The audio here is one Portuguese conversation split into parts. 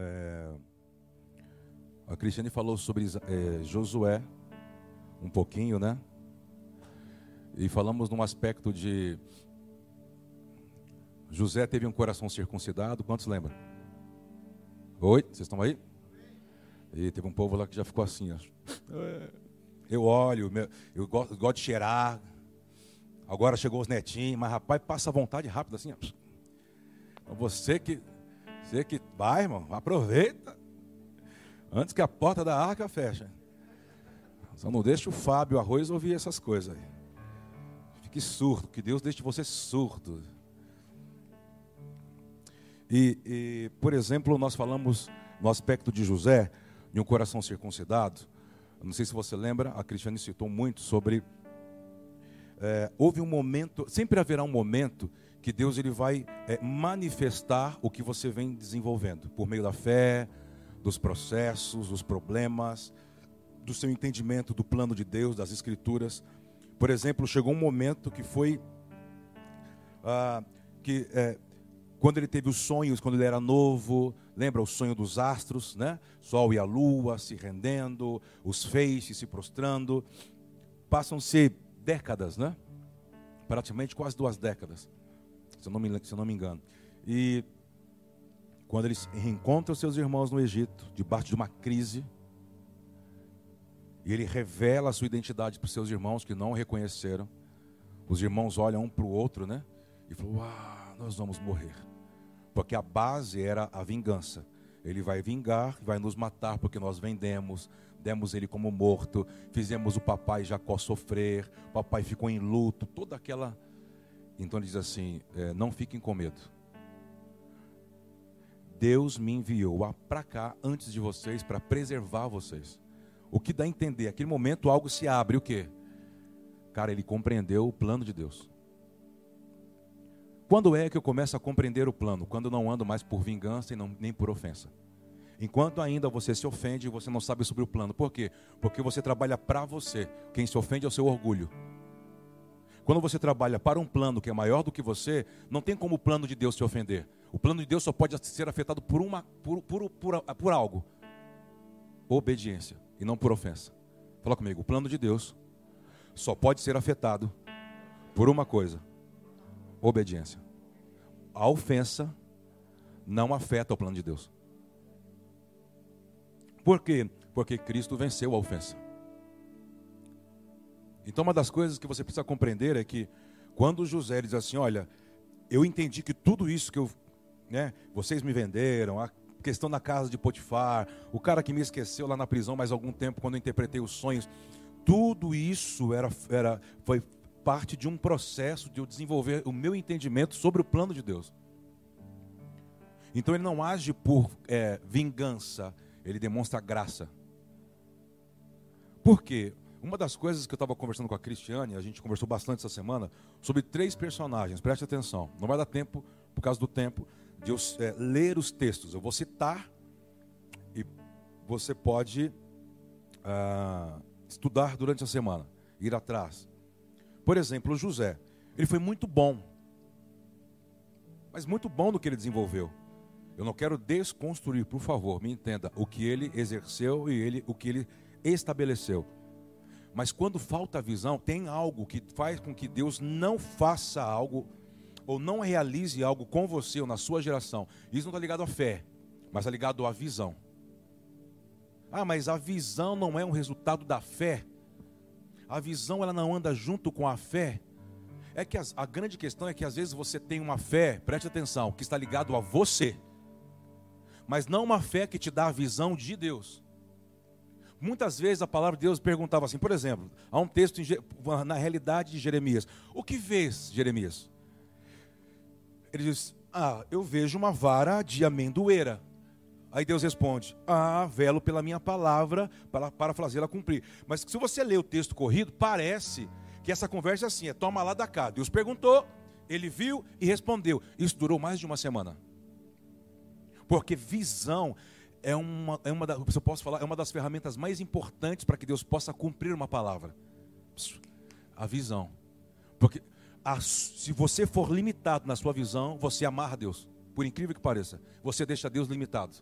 É, a Cristiane falou sobre é, Josué, um pouquinho, né? E falamos num aspecto de. José teve um coração circuncidado, quantos lembram? Oi, vocês estão aí? E teve um povo lá que já ficou assim, ó. Eu olho, eu gosto, gosto de cheirar. Agora chegou os netinhos, mas rapaz, passa a vontade rápido assim. Ó. Você que, você que vai, irmão, aproveita. Antes que a porta da arca feche. Só não deixe o Fábio Arroz ouvir essas coisas aí. Fique surdo, que Deus deixe você surdo. E, e, por exemplo, nós falamos no aspecto de José, de um coração circuncidado. Não sei se você lembra, a Cristiane citou muito sobre. É, houve um momento, sempre haverá um momento que Deus ele vai é, manifestar o que você vem desenvolvendo por meio da fé, dos processos, dos problemas, do seu entendimento do plano de Deus, das Escrituras. Por exemplo, chegou um momento que foi ah, que é, quando ele teve os sonhos, quando ele era novo, lembra o sonho dos astros, né? Sol e a lua se rendendo, os feixes se prostrando. Passam-se décadas, né? Praticamente quase duas décadas, se eu não me, se eu não me engano. E quando ele reencontra os seus irmãos no Egito, debaixo de uma crise, e ele revela a sua identidade para os seus irmãos que não o reconheceram. Os irmãos olham um para o outro, né? E falam: Ah, nós vamos morrer. Porque a base era a vingança. Ele vai vingar, vai nos matar porque nós vendemos, demos ele como morto, fizemos o papai Jacó sofrer, o papai ficou em luto, toda aquela. Então ele diz assim: é, não fiquem com medo. Deus me enviou para cá antes de vocês para preservar vocês. O que dá a entender? Aquele momento algo se abre, o quê? Cara, ele compreendeu o plano de Deus. Quando é que eu começo a compreender o plano? Quando não ando mais por vingança e não, nem por ofensa. Enquanto ainda você se ofende e você não sabe sobre o plano. Por quê? Porque você trabalha para você. Quem se ofende é o seu orgulho. Quando você trabalha para um plano que é maior do que você, não tem como o plano de Deus te ofender. O plano de Deus só pode ser afetado por, uma, por, por, por, por algo: obediência e não por ofensa. Fala comigo: o plano de Deus só pode ser afetado por uma coisa: obediência. A ofensa não afeta o plano de Deus. Por quê? Porque Cristo venceu a ofensa. Então, uma das coisas que você precisa compreender é que quando José diz assim: Olha, eu entendi que tudo isso que eu, né, vocês me venderam, a questão da casa de Potifar, o cara que me esqueceu lá na prisão mais algum tempo quando eu interpretei os sonhos, tudo isso era, era foi parte de um processo de eu desenvolver o meu entendimento sobre o plano de Deus. Então ele não age por é, vingança, ele demonstra graça. Por quê? Uma das coisas que eu estava conversando com a Cristiane, a gente conversou bastante essa semana, sobre três personagens, preste atenção. Não vai dar tempo, por causa do tempo, de eu é, ler os textos. Eu vou citar e você pode ah, estudar durante a semana, ir atrás. Por exemplo, José. Ele foi muito bom. Mas muito bom no que ele desenvolveu. Eu não quero desconstruir, por favor, me entenda, o que ele exerceu e ele, o que ele estabeleceu. Mas quando falta visão, tem algo que faz com que Deus não faça algo ou não realize algo com você ou na sua geração. Isso não está ligado à fé, mas está ligado à visão. Ah, mas a visão não é um resultado da fé a visão ela não anda junto com a fé. É que a grande questão é que às vezes você tem uma fé, preste atenção, que está ligado a você, mas não uma fé que te dá a visão de Deus. Muitas vezes a palavra de Deus perguntava assim, por exemplo, há um texto na realidade de Jeremias: O que vês, Jeremias? Ele diz: Ah, eu vejo uma vara de amendoeira. Aí Deus responde: Ah, velo pela minha palavra para, para fazê-la cumprir. Mas se você ler o texto corrido, parece que essa conversa é assim: é toma lá da cá. Deus perguntou, ele viu e respondeu. Isso durou mais de uma semana. Porque visão é uma, é uma da, se eu posso falar, é uma das ferramentas mais importantes para que Deus possa cumprir uma palavra. A visão. Porque a, se você for limitado na sua visão, você amarra Deus. Por incrível que pareça, você deixa Deus limitado.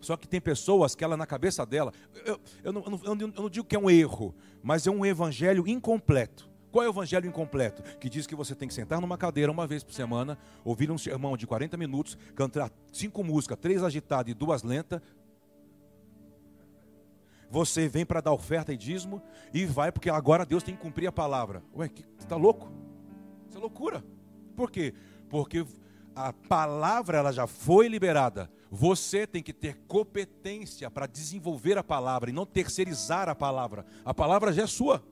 Só que tem pessoas que ela na cabeça dela, eu, eu, não, eu, não, eu não digo que é um erro, mas é um evangelho incompleto. Qual é o evangelho incompleto? Que diz que você tem que sentar numa cadeira uma vez por semana, ouvir um sermão de 40 minutos, cantar cinco músicas, três agitadas e duas lentas. Você vem para dar oferta e dízimo e vai porque agora Deus tem que cumprir a palavra. Ué, você está louco? Isso é loucura. Por quê? Porque a palavra ela já foi liberada. Você tem que ter competência para desenvolver a palavra e não terceirizar a palavra. A palavra já é sua.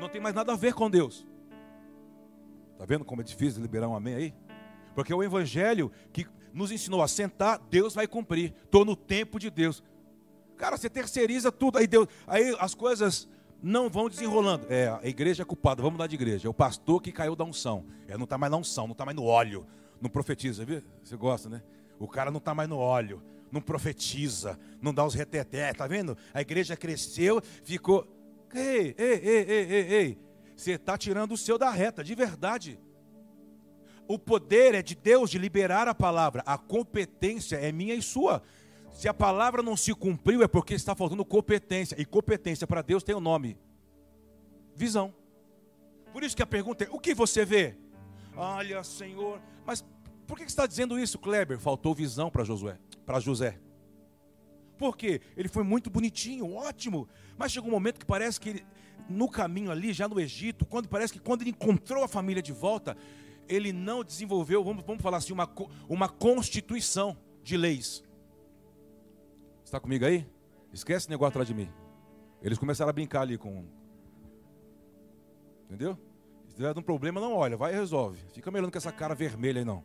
Não tem mais nada a ver com Deus. Está vendo como é difícil liberar um amém aí? Porque é o evangelho que nos ensinou a sentar, Deus vai cumprir. Estou no tempo de Deus. Cara, você terceiriza tudo, aí Deus, aí as coisas não vão desenrolando. É, a igreja é culpada, vamos mudar de igreja. É o pastor que caiu da unção. É, não está mais na unção, não está mais no óleo não profetiza, viu? Você gosta, né? O cara não está mais no óleo, não profetiza, não dá os reteté, tá vendo? A igreja cresceu, ficou. Ei, ei, ei, ei, ei, ei. Você está tirando o seu da reta, de verdade. O poder é de Deus de liberar a palavra, a competência é minha e sua. Se a palavra não se cumpriu, é porque está faltando competência. E competência para Deus tem o um nome: visão. Por isso que a pergunta é: o que você vê? Olha, Senhor, mas por que está dizendo isso, Kleber? Faltou visão para Josué, para José. Por quê? Ele foi muito bonitinho, ótimo. Mas chegou um momento que parece que ele, no caminho ali, já no Egito, quando parece que quando ele encontrou a família de volta, ele não desenvolveu, vamos, vamos falar assim, uma, uma constituição de leis. Está comigo aí? Esquece esse negócio atrás de mim. Eles começaram a brincar ali com. Entendeu? Se tiver um problema, não olha, vai e resolve. Fica me olhando com essa cara vermelha aí, não.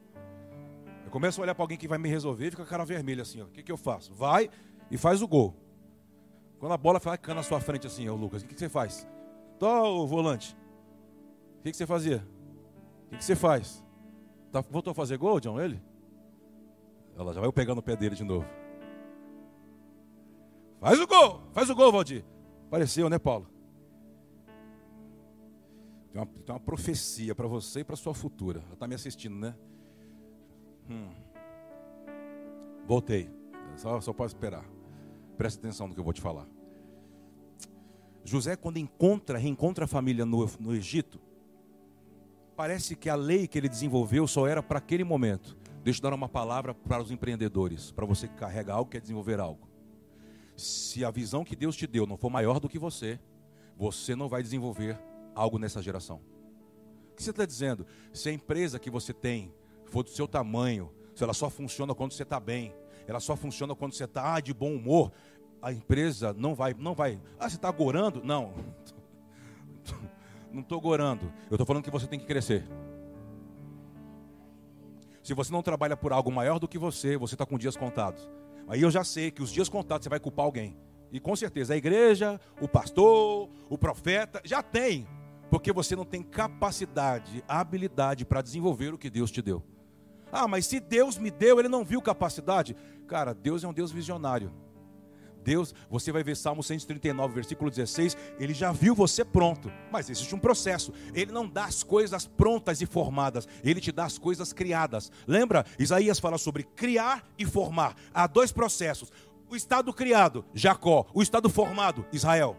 Eu começo a olhar para alguém que vai me resolver, fica a cara vermelha assim, ó. O que, que eu faço? Vai e faz o gol. Quando a bola fica na sua frente assim, ó, Lucas, o que, você faz? Tô, o volante. O que, você fazia? O que, você faz? Tá, voltou a fazer gol, John, ele? Ela já vai pegando o pé dele de novo. Faz o gol! Faz o gol, Valdir. Pareceu, né, Paulo? Tem uma, tem uma profecia para você e para sua futura. Ela está me assistindo, né? Hum. Voltei. Só, só pode esperar. Preste atenção no que eu vou te falar. José, quando encontra, reencontra a família no, no Egito, parece que a lei que ele desenvolveu só era para aquele momento. Deixa eu dar uma palavra para os empreendedores, para você que carrega algo, quer desenvolver algo. Se a visão que Deus te deu não for maior do que você, você não vai desenvolver algo nessa geração. O que você está dizendo? Se a empresa que você tem for do seu tamanho, ela só funciona quando você está bem, ela só funciona quando você está ah, de bom humor, a empresa não vai, não vai. Ah, você está gorando? Não, não estou gorando. Eu estou falando que você tem que crescer. Se você não trabalha por algo maior do que você, você está com dias contados. Aí eu já sei que os dias contados você vai culpar alguém. E com certeza a igreja, o pastor, o profeta, já tem porque você não tem capacidade, habilidade para desenvolver o que Deus te deu. Ah, mas se Deus me deu, ele não viu capacidade. Cara, Deus é um Deus visionário. Deus, você vai ver Salmo 139, versículo 16, ele já viu você pronto, mas existe um processo. Ele não dá as coisas prontas e formadas, ele te dá as coisas criadas. Lembra? Isaías fala sobre criar e formar. Há dois processos: o estado criado, Jacó, o estado formado, Israel.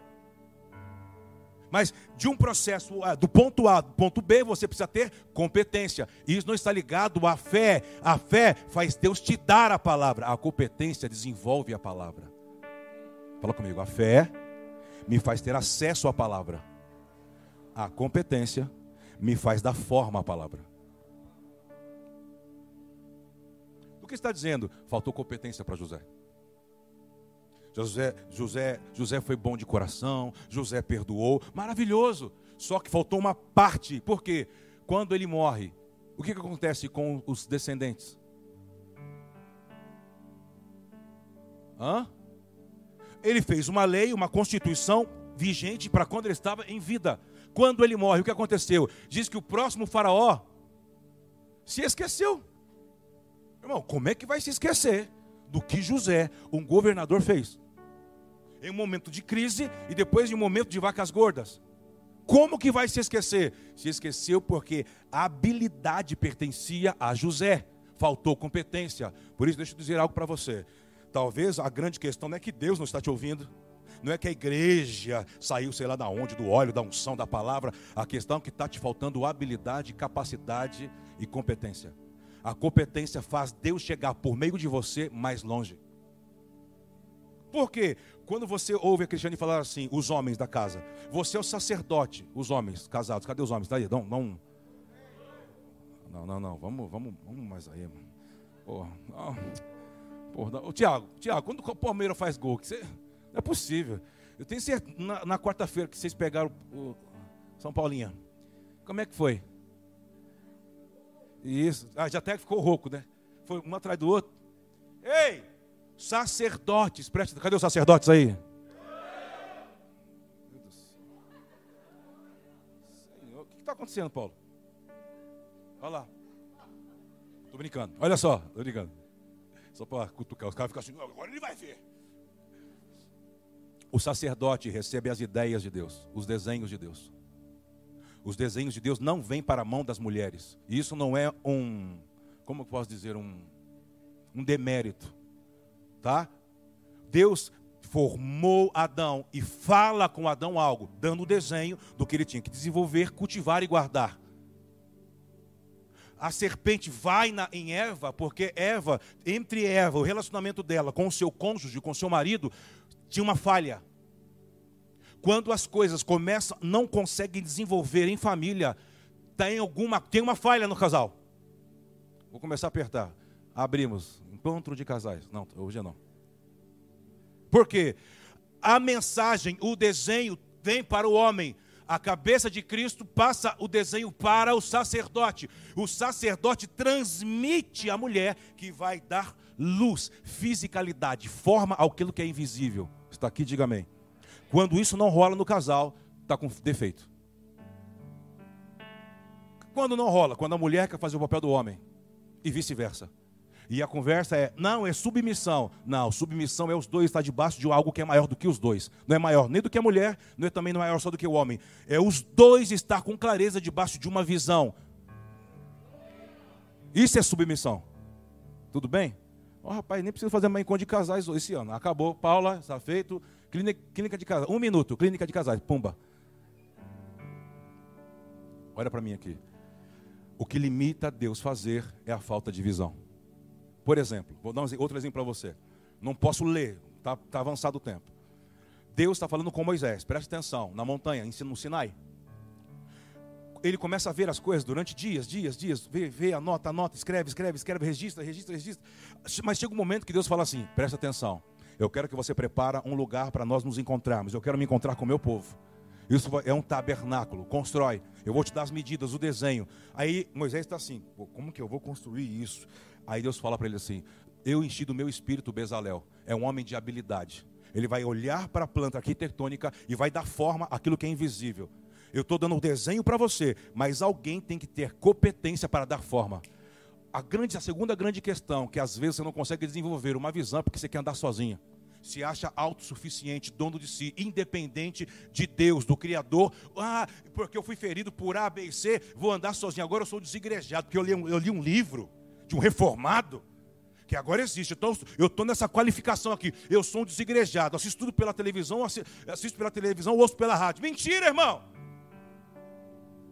Mas de um processo do ponto A do ponto B, você precisa ter competência. Isso não está ligado à fé. A fé faz Deus te dar a palavra. A competência desenvolve a palavra. Fala comigo. A fé me faz ter acesso à palavra. A competência me faz dar forma à palavra. O que está dizendo? Faltou competência para José. José, José, José foi bom de coração, José perdoou, maravilhoso. Só que faltou uma parte, porque quando ele morre, o que, que acontece com os descendentes? Hã? Ele fez uma lei, uma constituição vigente para quando ele estava em vida. Quando ele morre, o que aconteceu? Diz que o próximo faraó se esqueceu. Irmão, como é que vai se esquecer do que José, um governador, fez? em um momento de crise e depois de um momento de vacas gordas. Como que vai se esquecer? Se esqueceu porque a habilidade pertencia a José, faltou competência. Por isso, deixa eu dizer algo para você. Talvez a grande questão não é que Deus não está te ouvindo. Não é que a igreja saiu, sei lá da onde, do óleo, da unção, da palavra. A questão é que está te faltando habilidade, capacidade e competência. A competência faz Deus chegar por meio de você mais longe. Por quê? Quando você ouve a Cristiane falar assim, os homens da casa, você é o sacerdote, os homens casados, cadê os homens? Está aí, não, não. Não, não, não, vamos, vamos, vamos mais aí, mano. Porra, não. Tiago, Tiago, quando o Palmeiras faz gol, que você, não é possível. Eu tenho certeza, na, na quarta-feira que vocês pegaram o São Paulinha, como é que foi? Isso, ah, já até ficou rouco, né? Foi um atrás do outro. Ei, sacerdotes, presta, cadê os sacerdotes aí? Senhor, o que está acontecendo, Paulo? Olha lá. Estou brincando. Olha só, estou brincando. Só para cutucar. Os caras ficam assim, agora ele vai ver. O sacerdote recebe as ideias de Deus, os desenhos de Deus. Os desenhos de Deus não vêm para a mão das mulheres. Isso não é um, como eu posso dizer, um, um demérito. Tá? Deus formou Adão e fala com Adão algo, dando o desenho do que ele tinha que desenvolver, cultivar e guardar. A serpente vai na, em Eva, porque Eva, entre Eva, o relacionamento dela com o seu cônjuge, com o seu marido, tinha uma falha. Quando as coisas começam, não conseguem desenvolver em família, tem alguma, tem uma falha no casal. Vou começar a apertar. Abrimos encontro de casais. Não, hoje não. Por quê? A mensagem, o desenho vem para o homem. A cabeça de Cristo passa o desenho para o sacerdote. O sacerdote transmite à mulher que vai dar luz, fisicalidade, forma àquilo que é invisível. Está aqui, diga amém. Quando isso não rola no casal, está com defeito. Quando não rola, quando a mulher quer fazer o papel do homem, e vice-versa. E a conversa é: não, é submissão. Não, submissão é os dois estar debaixo de algo que é maior do que os dois. Não é maior nem do que a mulher, não é também maior só do que o homem. É os dois estar com clareza debaixo de uma visão. Isso é submissão. Tudo bem? Oh, rapaz, nem precisa fazer mais encontro de casais esse ano. Acabou, Paula, está feito. Clínica, clínica de casais. Um minuto, clínica de casais. Pumba. Olha para mim aqui. O que limita Deus fazer é a falta de visão. Por exemplo, vou dar um, outro exemplo para você. Não posso ler, está tá avançado o tempo. Deus está falando com Moisés, preste atenção, na montanha, no Sinai. Ele começa a ver as coisas durante dias, dias, dias, vê, vê, anota, anota, escreve, escreve, escreve, registra, registra, registra. Mas chega um momento que Deus fala assim: presta atenção, eu quero que você prepare um lugar para nós nos encontrarmos. Eu quero me encontrar com o meu povo. Isso é um tabernáculo, constrói. Eu vou te dar as medidas, o desenho. Aí Moisés está assim: como que eu vou construir isso? Aí Deus fala para ele assim: Eu enchi do meu espírito Bezalel. É um homem de habilidade. Ele vai olhar para a planta arquitetônica e vai dar forma àquilo que é invisível. Eu estou dando o um desenho para você, mas alguém tem que ter competência para dar forma a, grande, a segunda grande questão, que às vezes você não consegue desenvolver uma visão porque você quer andar sozinha. Se acha autossuficiente, dono de si, independente de Deus, do Criador. Ah, porque eu fui ferido por A, B e C, vou andar sozinho. Agora eu sou desigrejado, porque eu li, eu li um livro de um reformado que agora existe. Então, eu estou nessa qualificação aqui. Eu sou um desigrejado. Assisto tudo pela televisão, assisto pela televisão, ouço pela rádio. Mentira, irmão!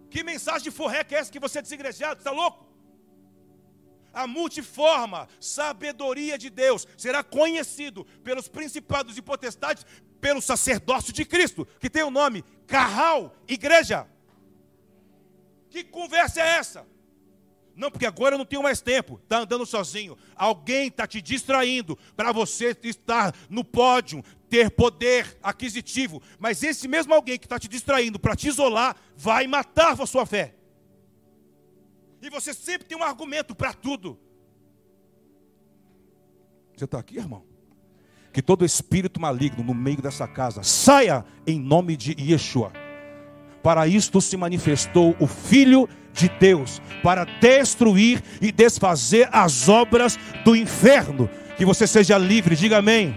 Que mensagem de forré que é essa que você é desigrejado? Está louco? A multiforma sabedoria de Deus será conhecido pelos principados e potestades, pelo sacerdócio de Cristo, que tem o nome Carral, igreja. Que conversa é essa? Não, porque agora eu não tenho mais tempo. Está andando sozinho. Alguém está te distraindo para você estar no pódio, ter poder aquisitivo. Mas esse mesmo alguém que está te distraindo para te isolar, vai matar a sua fé. E você sempre tem um argumento para tudo. Você está aqui, irmão? Que todo espírito maligno no meio dessa casa saia em nome de Yeshua. Para isto se manifestou o Filho de Deus, para destruir e desfazer as obras do inferno. Que você seja livre, diga amém.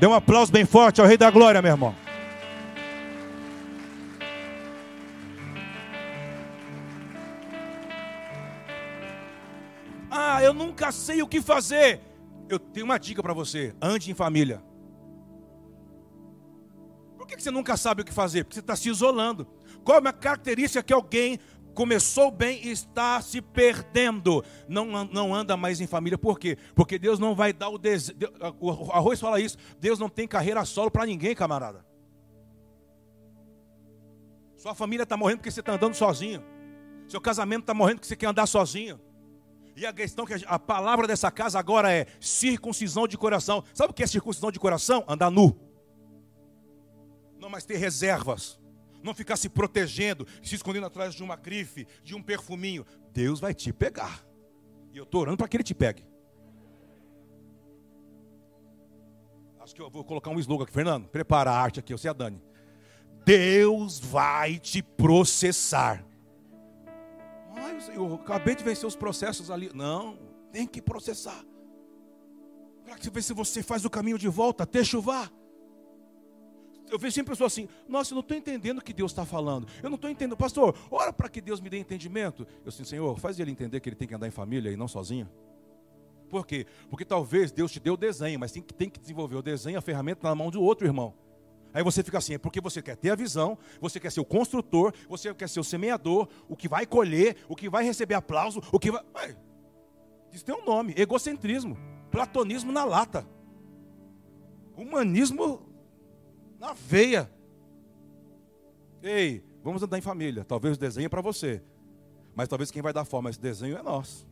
Dê um aplauso bem forte ao Rei da Glória, meu irmão. Eu nunca sei o que fazer. Eu tenho uma dica para você: ande em família. Por que você nunca sabe o que fazer? Porque você está se isolando. Qual é a característica que alguém começou bem e está se perdendo? Não, não anda mais em família. Por quê? Porque Deus não vai dar o desejo. O arroz fala isso. Deus não tem carreira solo para ninguém, camarada. Sua família está morrendo porque você está andando sozinho. Seu casamento está morrendo porque você quer andar sozinho. E a questão que a palavra dessa casa agora é circuncisão de coração. Sabe o que é circuncisão de coração? Andar nu. Não mais ter reservas. Não ficar se protegendo, se escondendo atrás de uma grife, de um perfuminho. Deus vai te pegar. E eu estou orando para que Ele te pegue. Acho que eu vou colocar um slogan aqui. Fernando, prepara a arte aqui, você é a Dani. Deus vai te processar. Eu acabei de vencer os processos ali. Não, tem que processar. Para ver se você faz o caminho de volta até chuvar. Eu vejo sempre pessoas assim, nossa, eu não estou entendendo o que Deus está falando. Eu não estou entendendo, pastor, ora para que Deus me dê entendimento. Eu assim, Senhor, faz ele entender que ele tem que andar em família e não sozinho. Por quê? Porque talvez Deus te deu o desenho, mas tem que, tem que desenvolver o desenho, a ferramenta na mão de outro irmão. Aí você fica assim, é porque você quer ter a visão, você quer ser o construtor, você quer ser o semeador, o que vai colher, o que vai receber aplauso, o que vai. Ué, isso tem um nome: egocentrismo, platonismo na lata, humanismo na veia. Ei, vamos andar em família. Talvez o desenho é para você, mas talvez quem vai dar forma a esse desenho é nós.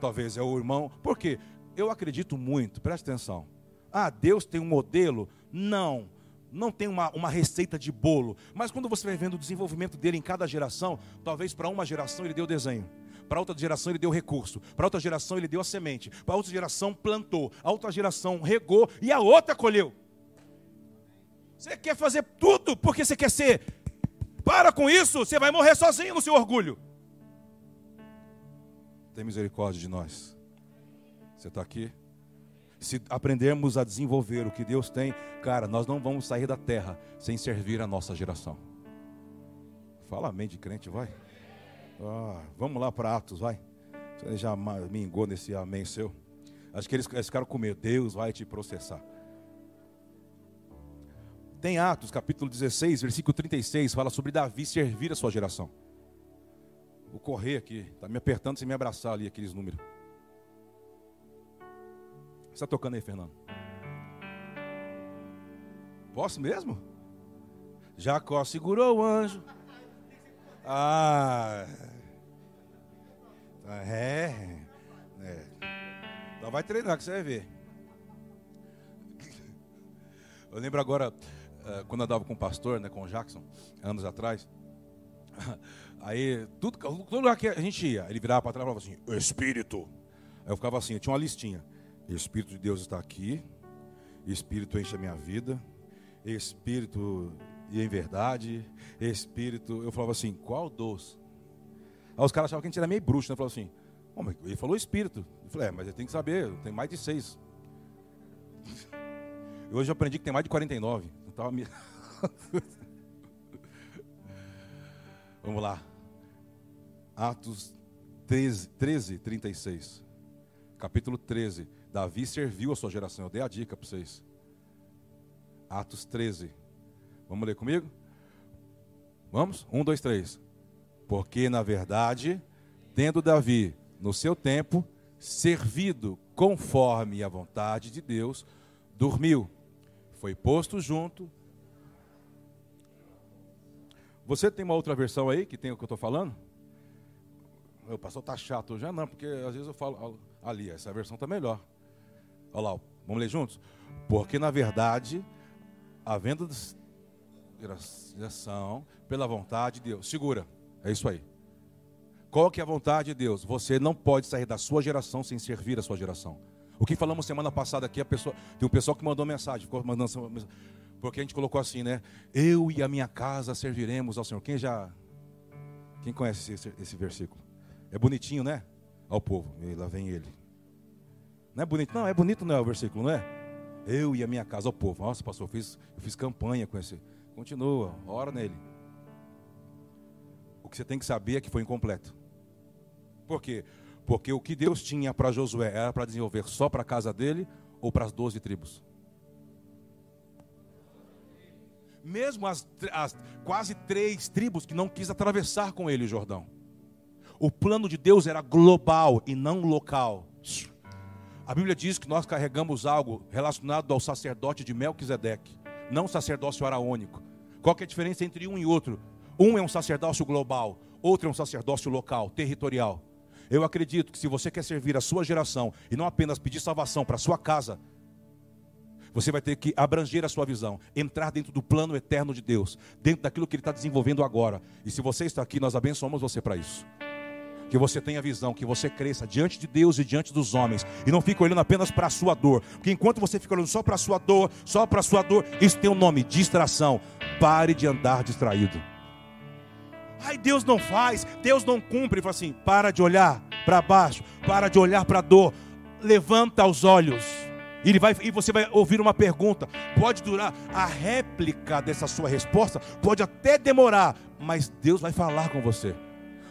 Talvez é o irmão. Por quê? Eu acredito muito, preste atenção. Ah, Deus tem um modelo? Não. Não tem uma, uma receita de bolo. Mas quando você vai vendo o desenvolvimento dele em cada geração, talvez para uma geração ele deu desenho. Para outra geração ele deu recurso. Para outra geração ele deu a semente. Para outra geração plantou. A outra geração regou. E a outra colheu. Você quer fazer tudo porque você quer ser. Para com isso, você vai morrer sozinho no seu orgulho. Tem misericórdia de nós. Você está aqui? Se aprendermos a desenvolver o que Deus tem, cara, nós não vamos sair da terra sem servir a nossa geração. Fala amém de crente, vai. Ah, vamos lá para Atos, vai. Você já me engou nesse amém seu. Acho que eles, eles ficaram com medo. Deus vai te processar. Tem Atos, capítulo 16, versículo 36, fala sobre Davi servir a sua geração. Vou correr aqui, está me apertando sem me abraçar ali, aqueles números está tocando aí, Fernando? Posso mesmo? Jacó segurou o anjo. Ah. É. é. Então vai treinar que você vai ver. Eu lembro agora, eh, quando eu andava com o pastor, né, com o Jackson, anos atrás. Aí, tudo, todo lugar que a gente ia, ele virava para trás e falava assim: Espírito. Aí eu ficava assim, eu tinha uma listinha. Espírito de Deus está aqui. Espírito enche a minha vida. Espírito e em verdade. Espírito. Eu falava assim: qual doce? Aí os caras achavam que a gente era meio bruxo, né? Eu falava assim: oh, ele falou Espírito. Eu falei: é, mas ele tem que saber, tem mais de seis. E hoje eu aprendi que tem mais de 49. Eu tava me... Vamos lá. Atos 13, 13, 36. Capítulo 13. Davi serviu a sua geração. Eu dei a dica para vocês. Atos 13. Vamos ler comigo? Vamos? Um, dois, três. Porque, na verdade, tendo Davi, no seu tempo, servido conforme a vontade de Deus, dormiu. Foi posto junto. Você tem uma outra versão aí que tem o que eu estou falando? O pastor está chato já não, porque às vezes eu falo ali, essa versão está melhor. Olha lá, vamos ler juntos? Porque na verdade, havendo geração pela vontade de Deus. Segura, é isso aí. Qual que é a vontade de Deus? Você não pode sair da sua geração sem servir a sua geração. O que falamos semana passada aqui, a pessoa, tem um pessoal que mandou mensagem, ficou mandando porque a gente colocou assim, né? Eu e a minha casa serviremos ao Senhor. Quem já, quem conhece esse, esse versículo? É bonitinho, né? Ao povo. E lá vem ele. Não é bonito? Não, é bonito, não é o versículo, não é? Eu e a minha casa, o povo. Nossa, pastor, eu fiz, eu fiz campanha com esse. Continua, ora nele. O que você tem que saber é que foi incompleto. Por quê? Porque o que Deus tinha para Josué era para desenvolver só para a casa dele ou para as doze tribos? Mesmo as, as, quase três tribos que não quis atravessar com ele o Jordão. O plano de Deus era global e não local. A Bíblia diz que nós carregamos algo relacionado ao sacerdote de Melquisedeque, não sacerdócio araônico. Qual é a diferença entre um e outro? Um é um sacerdócio global, outro é um sacerdócio local, territorial. Eu acredito que se você quer servir a sua geração e não apenas pedir salvação para a sua casa, você vai ter que abranger a sua visão, entrar dentro do plano eterno de Deus, dentro daquilo que Ele está desenvolvendo agora. E se você está aqui, nós abençoamos você para isso. Que você tenha visão, que você cresça diante de Deus e diante dos homens, e não fique olhando apenas para a sua dor, porque enquanto você fica olhando só para a sua dor, só para a sua dor, isso tem um nome: distração. Pare de andar distraído. Ai, Deus não faz, Deus não cumpre. Fala assim: para de olhar para baixo, para de olhar para a dor, levanta os olhos. Ele vai, e você vai ouvir uma pergunta. Pode durar, a réplica dessa sua resposta pode até demorar, mas Deus vai falar com você.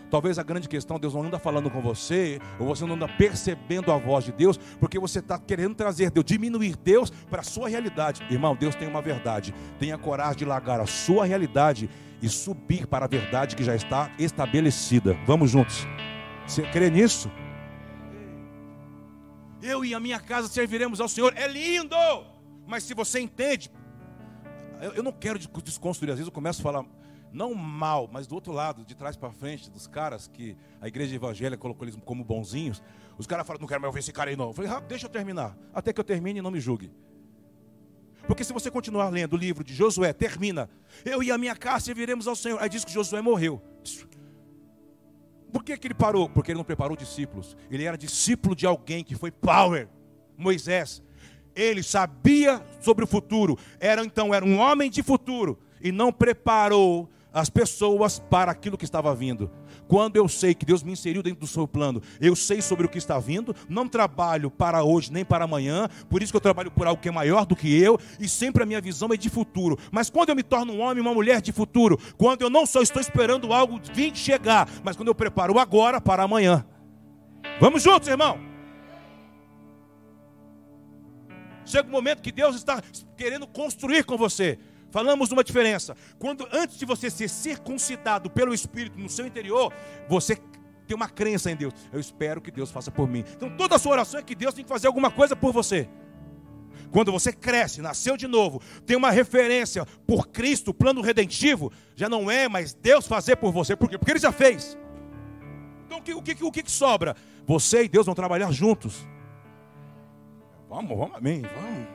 Talvez a grande questão, Deus não anda falando com você, ou você não anda percebendo a voz de Deus, porque você está querendo trazer Deus, diminuir Deus para a sua realidade. Irmão, Deus tem uma verdade. Tenha coragem de largar a sua realidade e subir para a verdade que já está estabelecida. Vamos juntos. Você crê nisso? Eu e a minha casa serviremos ao Senhor. É lindo! Mas se você entende, eu não quero desconstruir. Às vezes eu começo a falar, não mal, mas do outro lado, de trás para frente, dos caras que a igreja evangélica colocou eles como bonzinhos. Os caras falam, não quero mais ouvir esse cara aí não. Eu falei, deixa eu terminar. Até que eu termine e não me julgue. Porque se você continuar lendo o livro de Josué, termina. Eu e a minha casa serviremos ao Senhor. Aí diz que Josué morreu. Por que, que ele parou? Porque ele não preparou discípulos. Ele era discípulo de alguém que foi power. Moisés. Ele sabia sobre o futuro. Era então era um homem de futuro e não preparou as pessoas para aquilo que estava vindo. Quando eu sei que Deus me inseriu dentro do seu plano, eu sei sobre o que está vindo, não trabalho para hoje nem para amanhã, por isso que eu trabalho por algo que é maior do que eu, e sempre a minha visão é de futuro. Mas quando eu me torno um homem, uma mulher de futuro, quando eu não só estou esperando algo vir chegar, mas quando eu preparo agora para amanhã. Vamos juntos, irmão. Chega um momento que Deus está querendo construir com você. Falamos uma diferença. Quando antes de você ser circuncidado pelo Espírito no seu interior, você tem uma crença em Deus. Eu espero que Deus faça por mim. Então toda a sua oração é que Deus tem que fazer alguma coisa por você. Quando você cresce, nasceu de novo, tem uma referência por Cristo, plano redentivo, já não é mais Deus fazer por você. Por quê? Porque Ele já fez. Então o que, o que, o que sobra? Você e Deus vão trabalhar juntos. Vamos, vamos, amém, vamos.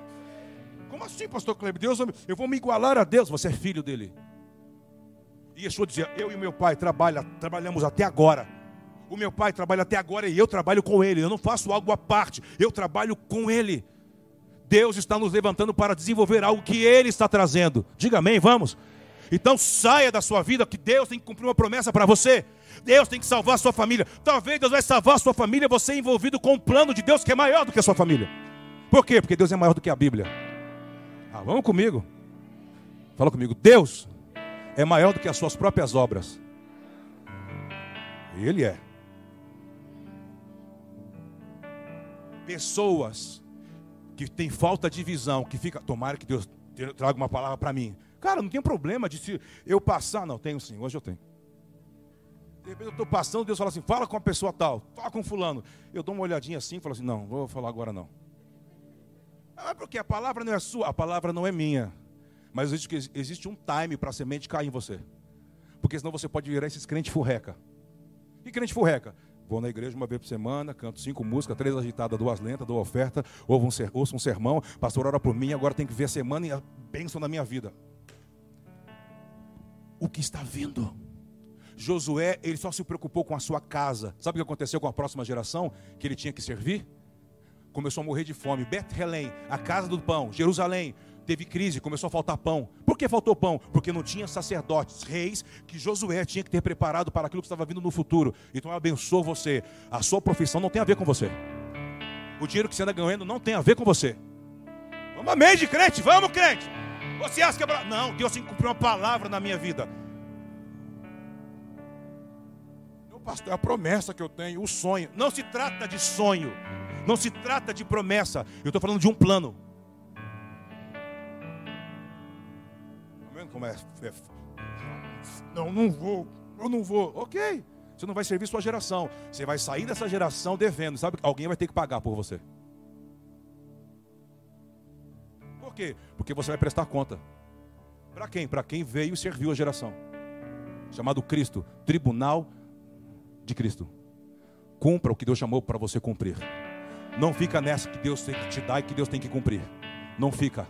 Como assim, pastor Kleber? Deus, eu vou me igualar a Deus, você é filho dele. E Yeshua dizia: Eu e meu pai trabalha, trabalhamos até agora. O meu pai trabalha até agora e eu trabalho com ele. Eu não faço algo à parte, eu trabalho com ele. Deus está nos levantando para desenvolver algo que ele está trazendo. Diga amém, vamos. Então saia da sua vida que Deus tem que cumprir uma promessa para você. Deus tem que salvar a sua família. Talvez Deus vai salvar a sua família, você envolvido com o plano de Deus que é maior do que a sua família. Por quê? Porque Deus é maior do que a Bíblia. Ah, vamos comigo. Fala comigo. Deus é maior do que as suas próprias obras. Ele é. Pessoas que têm falta de visão, que fica, tomara que Deus traga uma palavra para mim. Cara, não tem problema de se eu passar, não, tenho sim, hoje eu tenho. De repente eu estou passando, Deus fala assim, fala com a pessoa tal, fala com fulano. Eu dou uma olhadinha assim e falo assim, não, vou falar agora não. Ah, porque a palavra não é sua, a palavra não é minha. Mas existe, existe um time para a semente cair em você. Porque senão você pode virar esses crentes furreca. E crente furreca? Vou na igreja uma vez por semana, canto cinco músicas, três agitadas, duas lentas, dou oferta, ouço um, ser, ouço um sermão, pastor ora por mim, agora tem que ver a semana e a bênção na minha vida. O que está vindo? Josué, ele só se preocupou com a sua casa. Sabe o que aconteceu com a próxima geração que ele tinha que servir? Começou a morrer de fome. Bethlehem, a casa do pão. Jerusalém, teve crise, começou a faltar pão. Por que faltou pão? Porque não tinha sacerdotes, reis, que Josué tinha que ter preparado para aquilo que estava vindo no futuro. Então eu abençoo você. A sua profissão não tem a ver com você. O dinheiro que você anda ganhando não tem a ver com você. Vamos amém de crente, vamos crente. Você acha que é... Não, Deus tem que cumprir uma palavra na minha vida. pastor, é a promessa que eu tenho, o sonho. Não se trata de sonho. Não se trata de promessa. Eu estou falando de um plano. Tá vendo como é? é não, não vou. Eu não vou. Ok. Você não vai servir sua geração. Você vai sair dessa geração devendo. Sabe? Alguém vai ter que pagar por você. Por quê? Porque você vai prestar conta. Para quem? Para quem veio e serviu a geração. Chamado Cristo, tribunal de Cristo. Cumpra o que Deus chamou para você cumprir. Não fica nessa que Deus tem que te dar e que Deus tem que cumprir. Não fica.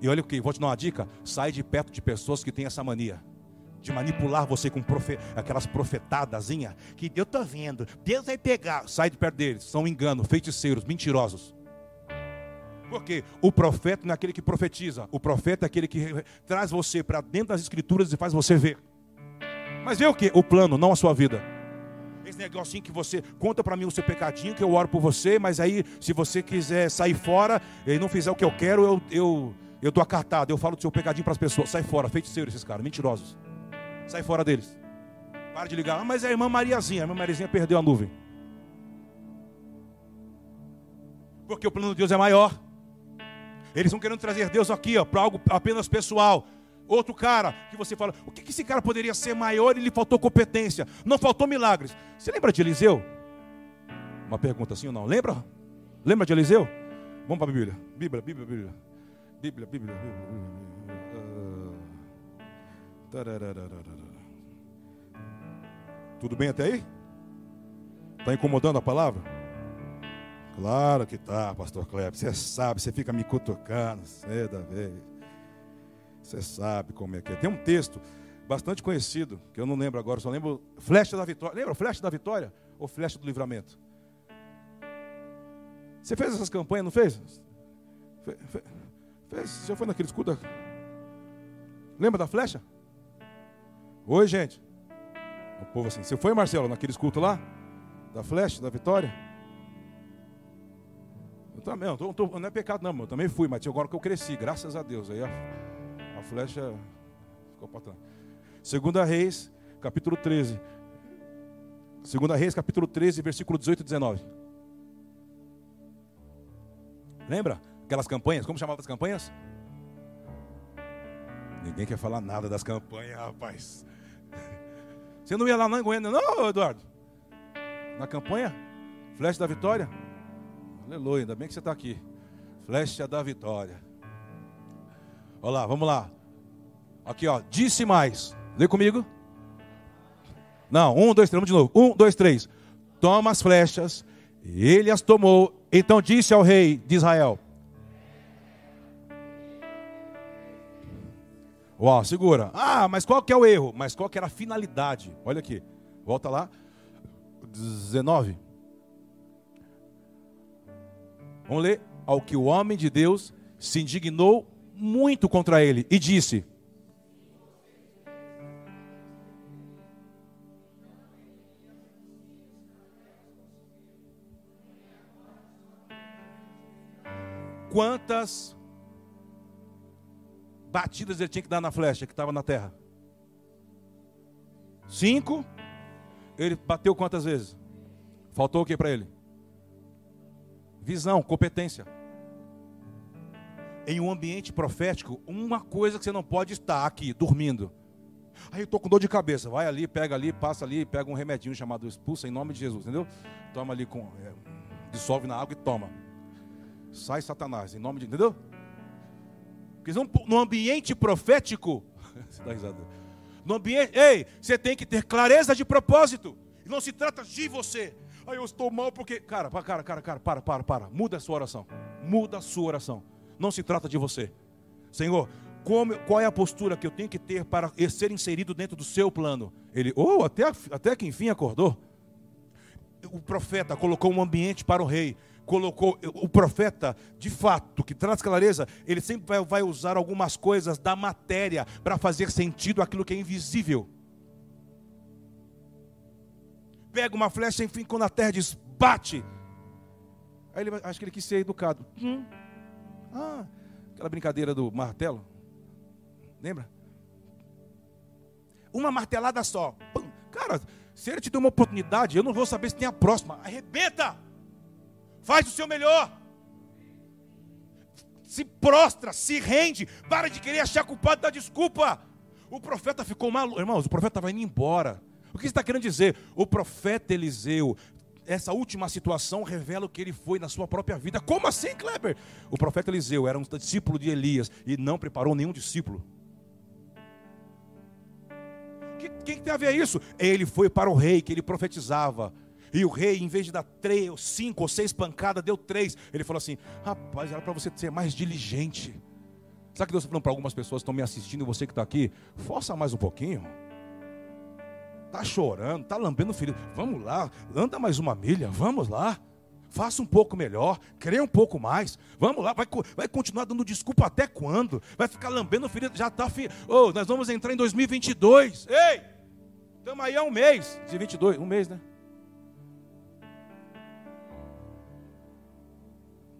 E olha o que, vou te dar uma dica: sai de perto de pessoas que têm essa mania de manipular você com profe... aquelas profetadazinhas que eu estou vendo, Deus vai pegar. Sai de perto deles, são engano, feiticeiros, mentirosos. Porque o profeta não é aquele que profetiza, o profeta é aquele que traz você para dentro das escrituras e faz você ver. Mas vê o que? O plano, não a sua vida. Esse negocinho que você conta para mim o seu pecadinho, que eu oro por você, mas aí, se você quiser sair fora e não fizer o que eu quero, eu, eu, eu tô acartado. Eu falo do seu pecadinho para as pessoas. Sai fora, feiticeiro esses caras, mentirosos. Sai fora deles. Para de ligar. Ah, mas é a irmã Mariazinha. A irmã Mariazinha perdeu a nuvem. Porque o plano de Deus é maior. Eles estão querendo trazer Deus aqui, ó, para algo apenas pessoal. Outro cara que você fala, o que, que esse cara poderia ser maior e lhe faltou competência? Não faltou milagres. Você lembra de Eliseu? Uma pergunta assim ou não? Lembra? Lembra de Eliseu? Vamos para a Bíblia. Bíblia, Bíblia, Bíblia. Bíblia, Bíblia, Bíblia. Tudo bem até aí? Está incomodando a palavra? Claro que tá, pastor Kleber. Você sabe, você fica me cutucando da vez. Você sabe como é que é. Tem um texto bastante conhecido, que eu não lembro agora, só lembro Flecha da Vitória. Lembra Flecha da Vitória ou Flecha do Livramento? Você fez essas campanhas, não fez? Fe, fe, fez? Você foi naquele escudo? Lembra da flecha? Oi, gente. O povo assim. Você foi, Marcelo, naquele escudo lá? Da flecha, da vitória? Eu também, não, tô, tô, não é pecado não, eu também fui, mas agora que eu cresci, graças a Deus. Aí a, flecha ficou para trás. Segunda Reis, capítulo 13. Segunda Reis, capítulo 13, versículo 18 e 19. Lembra? Aquelas campanhas, como chamavam as campanhas? Ninguém quer falar nada das campanhas, rapaz. Você não ia lá em Goiânia, não, Eduardo? Na campanha? Flecha da Vitória? Aleluia, ainda bem que você está aqui. Flecha da Vitória. Olha lá, vamos lá. Aqui, ó. Disse mais. Lê comigo. Não, um, dois, três, vamos de novo. Um, dois, três. Toma as flechas. Ele as tomou. Então disse ao rei de Israel: Uau, segura. Ah, mas qual que é o erro? Mas qual que era a finalidade? Olha aqui. Volta lá. 19. Vamos ler. Ao que o homem de Deus se indignou muito contra ele e disse: Quantas batidas ele tinha que dar na flecha que estava na terra? Cinco. Ele bateu quantas vezes? Faltou o que para ele? Visão, competência. Em um ambiente profético, uma coisa que você não pode estar aqui, dormindo. Aí eu estou com dor de cabeça. Vai ali, pega ali, passa ali, pega um remedinho chamado expulsa em nome de Jesus, entendeu? Toma ali com. É, dissolve na água e toma. Sai Satanás, em nome de. Entendeu? Porque no ambiente profético, você dá risada. No ambiente, ei, você tem que ter clareza de propósito. E não se trata de você. Aí eu estou mal porque. Cara, cara, cara, cara, para, para, para. Muda a sua oração. Muda a sua oração. Não se trata de você. Senhor, como, qual é a postura que eu tenho que ter para ser inserido dentro do seu plano? Ele, oh, até, até que enfim acordou. O profeta colocou um ambiente para o rei colocou o profeta, de fato, que traz clareza, ele sempre vai, vai usar algumas coisas da matéria para fazer sentido aquilo que é invisível. Pega uma flecha, enfim, quando a terra diz, bate. Aí ele acho que ele quis ser educado. Hum. Ah, aquela brincadeira do martelo. Lembra? Uma martelada só. Pum. Cara, Se ele te deu uma oportunidade, eu não vou saber se tem a próxima. Arrebenta! Faz o seu melhor. Se prostra, se rende. Para de querer achar culpado da desculpa. O profeta ficou maluco. Irmãos, o profeta estava indo embora. O que está querendo dizer? O profeta Eliseu, essa última situação revela o que ele foi na sua própria vida. Como assim, Kleber? O profeta Eliseu era um discípulo de Elias e não preparou nenhum discípulo. Que, que tem a ver isso? Ele foi para o rei que ele profetizava. E o rei, em vez de dar três, ou cinco ou seis pancadas, deu três. Ele falou assim: Rapaz, era para você ser mais diligente. Sabe que Deus está falando para algumas pessoas que estão me assistindo, você que está aqui? Força mais um pouquinho. Está chorando, está lambendo ferido. Vamos lá, anda mais uma milha, vamos lá. Faça um pouco melhor, crê um pouco mais. Vamos lá, vai, vai continuar dando desculpa até quando? Vai ficar lambendo ferido? Já está. Fi... Oh, nós vamos entrar em 2022. Ei! Estamos aí há um mês. De 22, um mês, né?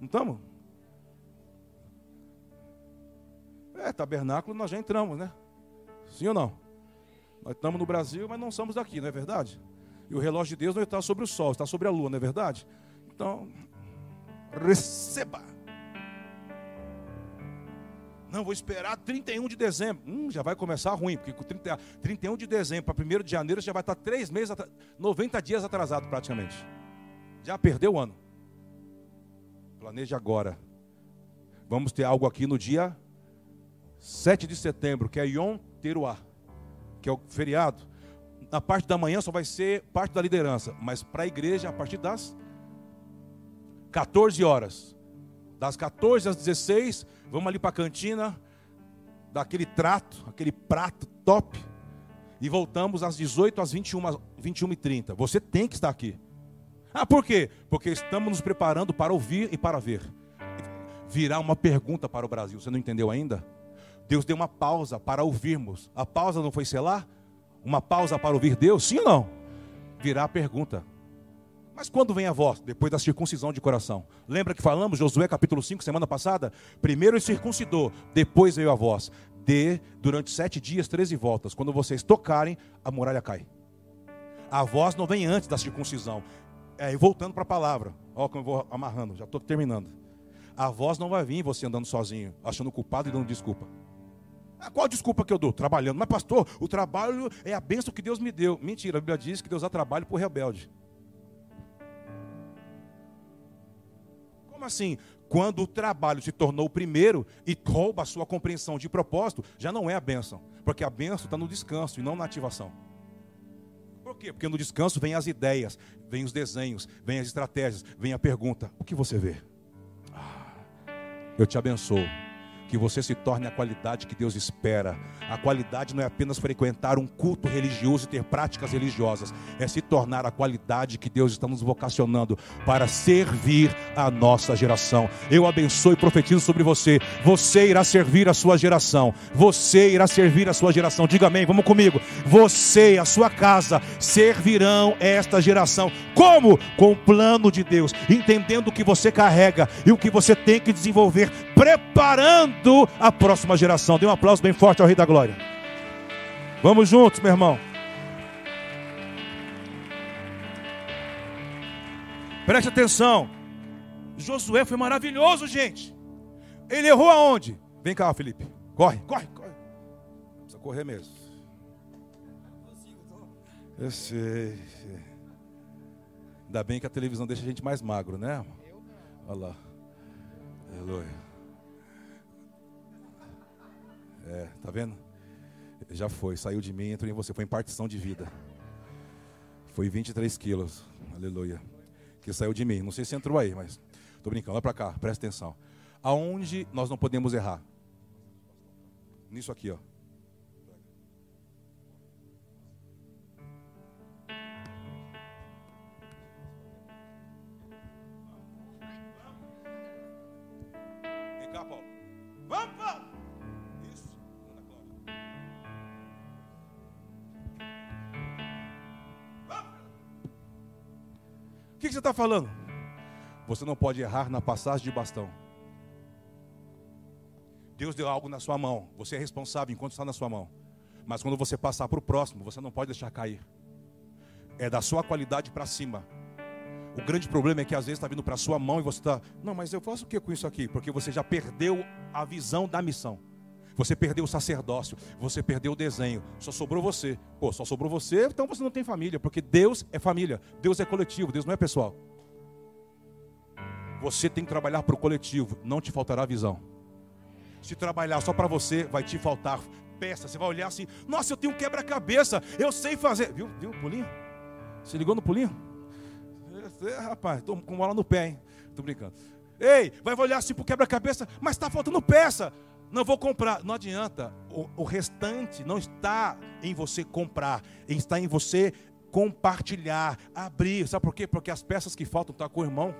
Não estamos? É, tabernáculo nós já entramos, né? Sim ou não? Nós estamos no Brasil, mas não somos daqui, não é verdade? E o relógio de Deus não está sobre o sol, está sobre a lua, não é verdade? Então, receba. Não, vou esperar 31 de dezembro. Hum, já vai começar ruim, porque com 30, 31 de dezembro para 1 de janeiro já vai estar 3 meses, 90 dias atrasado praticamente. Já perdeu o ano. Planeje agora. Vamos ter algo aqui no dia 7 de setembro, que é Yom Teruah, que é o feriado. Na parte da manhã só vai ser parte da liderança, mas para a igreja a partir das 14 horas. Das 14 às 16, vamos ali para a cantina, daquele trato, aquele prato top. E voltamos às 18 às 21, 21 e 30. Você tem que estar aqui. Ah, por quê? Porque estamos nos preparando para ouvir e para ver. Virá uma pergunta para o Brasil. Você não entendeu ainda? Deus deu uma pausa para ouvirmos. A pausa não foi selar? Uma pausa para ouvir Deus? Sim ou não? Virá a pergunta. Mas quando vem a voz? Depois da circuncisão de coração. Lembra que falamos, Josué capítulo 5, semana passada? Primeiro ele circuncidou, depois veio a voz. Dê durante sete dias, treze voltas. Quando vocês tocarem, a muralha cai. A voz não vem antes da circuncisão. É, e voltando para a palavra, ó, como eu vou amarrando, já estou terminando. A voz não vai vir você andando sozinho, achando culpado e dando desculpa. Qual desculpa que eu dou? Trabalhando. Mas, pastor, o trabalho é a bênção que Deus me deu. Mentira, a Bíblia diz que Deus dá trabalho para o rebelde. Como assim? Quando o trabalho se tornou o primeiro e rouba a sua compreensão de propósito, já não é a bênção. Porque a bênção está no descanso e não na ativação. Por quê? Porque no descanso vem as ideias, vem os desenhos, vem as estratégias, vem a pergunta: o que você vê? Ah, eu te abençoo que você se torne a qualidade que Deus espera. A qualidade não é apenas frequentar um culto religioso e ter práticas religiosas, é se tornar a qualidade que Deus está nos vocacionando para servir a nossa geração. Eu abençoo e profetizo sobre você. Você irá servir a sua geração. Você irá servir a sua geração. Diga amém, vamos comigo. Você e a sua casa servirão esta geração. Como? Com o plano de Deus, entendendo o que você carrega e o que você tem que desenvolver, preparando a próxima geração. Dê um aplauso bem forte ao Rei da Glória. Vamos juntos, meu irmão. Preste atenção. Josué foi maravilhoso, gente. Ele errou aonde? Vem cá, Felipe. Corre, corre, corre. Precisa correr mesmo. Eu sei. Ainda bem que a televisão deixa a gente mais magro, né? Olha lá. Aleluia. É, tá vendo? Já foi, saiu de mim, entrou em você, foi em partição de vida. Foi 23 quilos, aleluia. Que saiu de mim. Não sei se entrou aí, mas tô brincando. Olha para cá, presta atenção. Aonde nós não podemos errar? Nisso aqui, ó. Está falando? Você não pode errar na passagem de bastão. Deus deu algo na sua mão. Você é responsável enquanto está na sua mão. Mas quando você passar para o próximo, você não pode deixar cair. é da sua qualidade para cima. O grande problema é que às vezes está vindo para a sua mão e você está, não, mas eu faço o que com isso aqui? Porque você já perdeu a visão da missão. Você perdeu o sacerdócio, você perdeu o desenho, só sobrou você. Pô, só sobrou você, então você não tem família, porque Deus é família, Deus é coletivo, Deus não é pessoal. Você tem que trabalhar para o coletivo, não te faltará visão. Se trabalhar só para você, vai te faltar peça. Você vai olhar assim, nossa, eu tenho quebra-cabeça, eu sei fazer. Viu, viu o pulinho? Se ligou no pulinho? É, rapaz, estou com bola no pé, hein? Estou brincando. Ei, vai olhar assim para o quebra-cabeça, mas está faltando peça. Não vou comprar. Não adianta. O, o restante não está em você comprar, está em você compartilhar, abrir. Sabe por quê? Porque as peças que faltam estão tá com o irmão,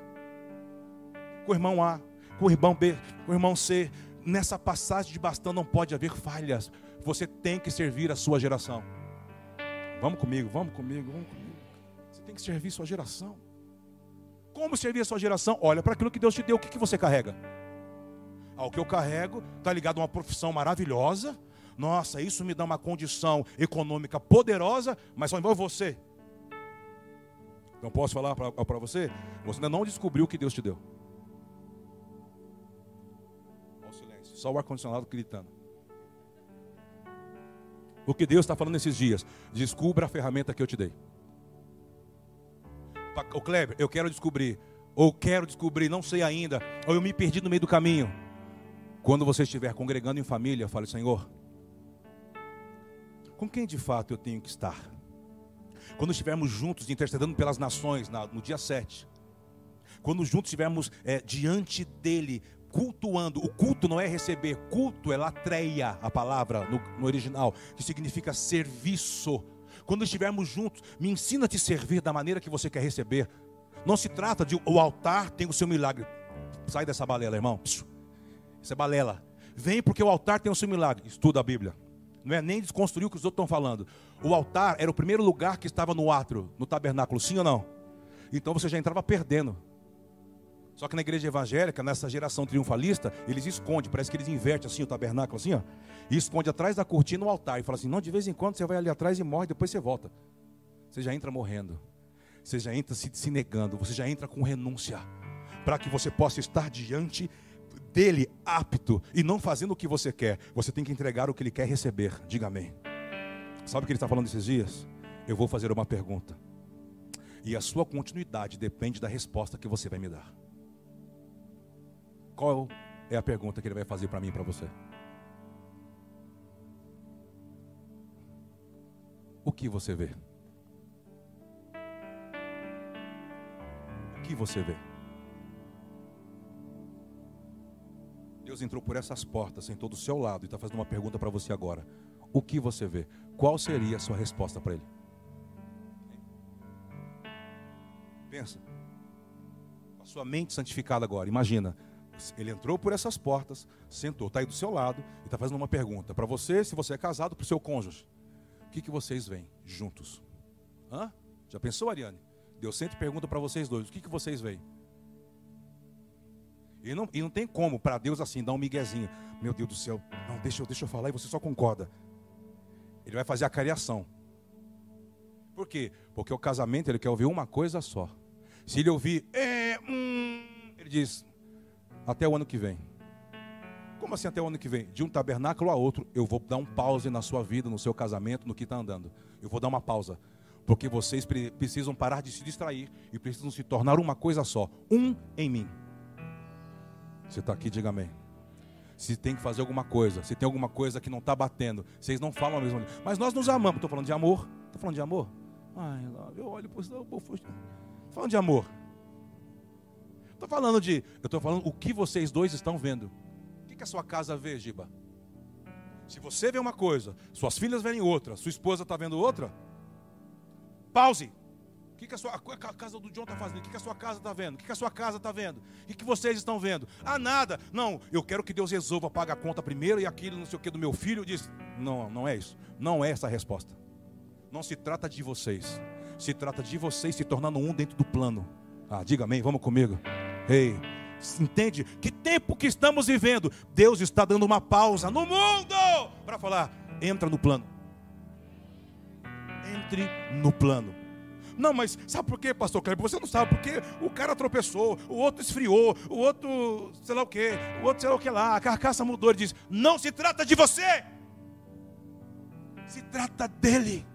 com o irmão A, com o irmão B, com o irmão C. Nessa passagem de bastão não pode haver falhas. Você tem que servir a sua geração. Vamos comigo, vamos comigo, vamos comigo. Você tem que servir sua geração. Como servir a sua geração? Olha para aquilo que Deus te deu, o que, que você carrega? Ah, o que eu carrego está ligado a uma profissão maravilhosa. Nossa, isso me dá uma condição econômica poderosa, mas só envolve você. Então posso falar para você? Você ainda não descobriu o que Deus te deu. Olha silêncio, só o ar-condicionado gritando. O que Deus está falando nesses dias? Descubra a ferramenta que eu te dei. O Kleber, eu quero descobrir. Ou quero descobrir, não sei ainda. Ou eu me perdi no meio do caminho. Quando você estiver congregando em família, fale, Senhor, com quem de fato eu tenho que estar? Quando estivermos juntos intercedendo pelas nações no dia 7, quando juntos estivermos é, diante dele, cultuando, o culto não é receber, culto é latreia, a palavra no, no original, que significa serviço. Quando estivermos juntos, me ensina a te servir da maneira que você quer receber. Não se trata de o altar tem o seu milagre. Sai dessa balela, irmão. Isso é balela. Vem porque o altar tem o seu milagre. Estuda a Bíblia. Não é nem desconstruir o que os outros estão falando. O altar era o primeiro lugar que estava no átrio, no tabernáculo, sim ou não? Então você já entrava perdendo. Só que na igreja evangélica, nessa geração triunfalista, eles escondem, parece que eles invertem assim o tabernáculo, assim, ó. E esconde atrás da cortina o altar. E fala assim: não, de vez em quando você vai ali atrás e morre, depois você volta. Você já entra morrendo. Você já entra se, se negando. Você já entra com renúncia. Para que você possa estar diante dele apto e não fazendo o que você quer. Você tem que entregar o que ele quer receber. Diga amém. Sabe o que ele está falando esses dias? Eu vou fazer uma pergunta. E a sua continuidade depende da resposta que você vai me dar. Qual é a pergunta que ele vai fazer para mim e para você? O que você vê? O que você vê? Deus entrou por essas portas, sentou do seu lado e está fazendo uma pergunta para você agora. O que você vê? Qual seria a sua resposta para ele? Pensa. A sua mente santificada agora. Imagina. Ele entrou por essas portas, sentou, está aí do seu lado e está fazendo uma pergunta para você, se você é casado, para o seu cônjuge. O que, que vocês veem juntos? Hã? Já pensou, Ariane? Deus sempre pergunta para vocês dois: o que, que vocês veem? E não, e não tem como para Deus assim dar um miguezinho. Meu Deus do céu, não, deixa deixa eu falar e você só concorda. Ele vai fazer a cariação. Por quê? Porque o casamento ele quer ouvir uma coisa só. Se ele ouvir, é, hum, ele diz, até o ano que vem. Como assim até o ano que vem? De um tabernáculo a outro, eu vou dar um pause na sua vida, no seu casamento, no que está andando. Eu vou dar uma pausa. Porque vocês precisam parar de se distrair e precisam se tornar uma coisa só. Um em mim. Você está aqui, diga amém. Se tem que fazer alguma coisa, se tem alguma coisa que não está batendo, vocês não falam a mesma Mas nós nos amamos. Estou falando de amor. Estou falando de amor. Ai, eu olho para Estou falando de amor. Estou falando de. Eu estou falando o que vocês dois estão vendo. O que, que a sua casa vê, Giba? Se você vê uma coisa, suas filhas verem outra, sua esposa está vendo outra, pause que, que a, sua, a casa do John está fazendo? O que, que a sua casa está vendo? O que, que a sua casa está vendo? O que, que vocês estão vendo? Ah, nada. Não, eu quero que Deus resolva pagar a conta primeiro e aquilo, não sei o que, do meu filho. Diz: Não, não é isso. Não é essa a resposta. Não se trata de vocês. Se trata de vocês se tornando um dentro do plano. Ah, diga amém, vamos comigo. Ei, entende? Que tempo que estamos vivendo? Deus está dando uma pausa no mundo para falar: entra no plano. Entre no plano. Não, mas sabe por quê, pastor Kleber? Você não sabe, porque o cara tropeçou, o outro esfriou, o outro, sei lá o quê, o outro sei lá o que lá, a carcaça mudou. Ele diz: Não se trata de você, se trata dele.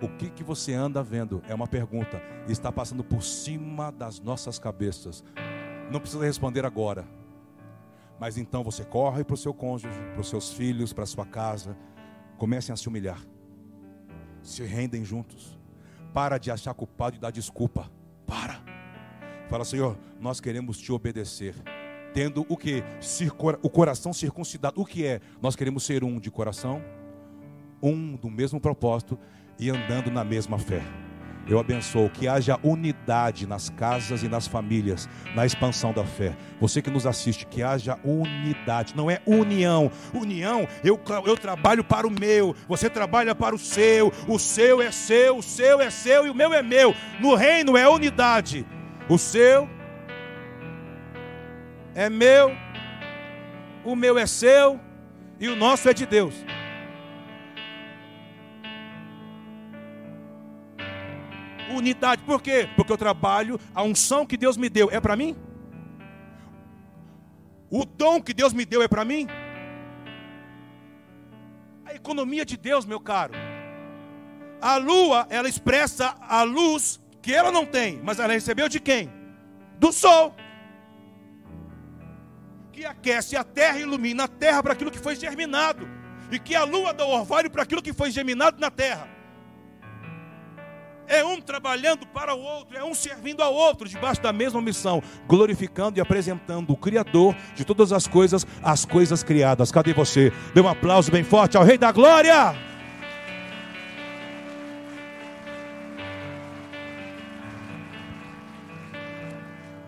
O que, que você anda vendo? É uma pergunta. Está passando por cima das nossas cabeças. Não precisa responder agora. Mas então você corre para o seu cônjuge, para os seus filhos, para a sua casa. Comecem a se humilhar. Se rendem juntos. Para de achar culpado e dar desculpa. Para. Fala, Senhor, nós queremos te obedecer. Tendo o que? O coração circuncidado. O que é? Nós queremos ser um de coração, um do mesmo propósito e andando na mesma fé. Eu abençoo que haja unidade nas casas e nas famílias, na expansão da fé. Você que nos assiste, que haja unidade, não é união. União, eu, eu trabalho para o meu, você trabalha para o seu, o seu é seu, o seu é seu e o meu é meu. No reino é unidade. O seu é meu, o meu é seu e o nosso é de Deus. Unidade. Por quê? Porque eu trabalho, a unção que Deus me deu é para mim? O dom que Deus me deu é para mim? A economia de Deus, meu caro. A lua, ela expressa a luz que ela não tem, mas ela recebeu de quem? Do sol. Que aquece a terra e ilumina a terra para aquilo que foi germinado. E que a lua dá orvalho para aquilo que foi germinado na terra. É um trabalhando para o outro, é um servindo ao outro, debaixo da mesma missão, glorificando e apresentando o Criador de todas as coisas, as coisas criadas. Cadê você? Dê um aplauso bem forte ao Rei da Glória.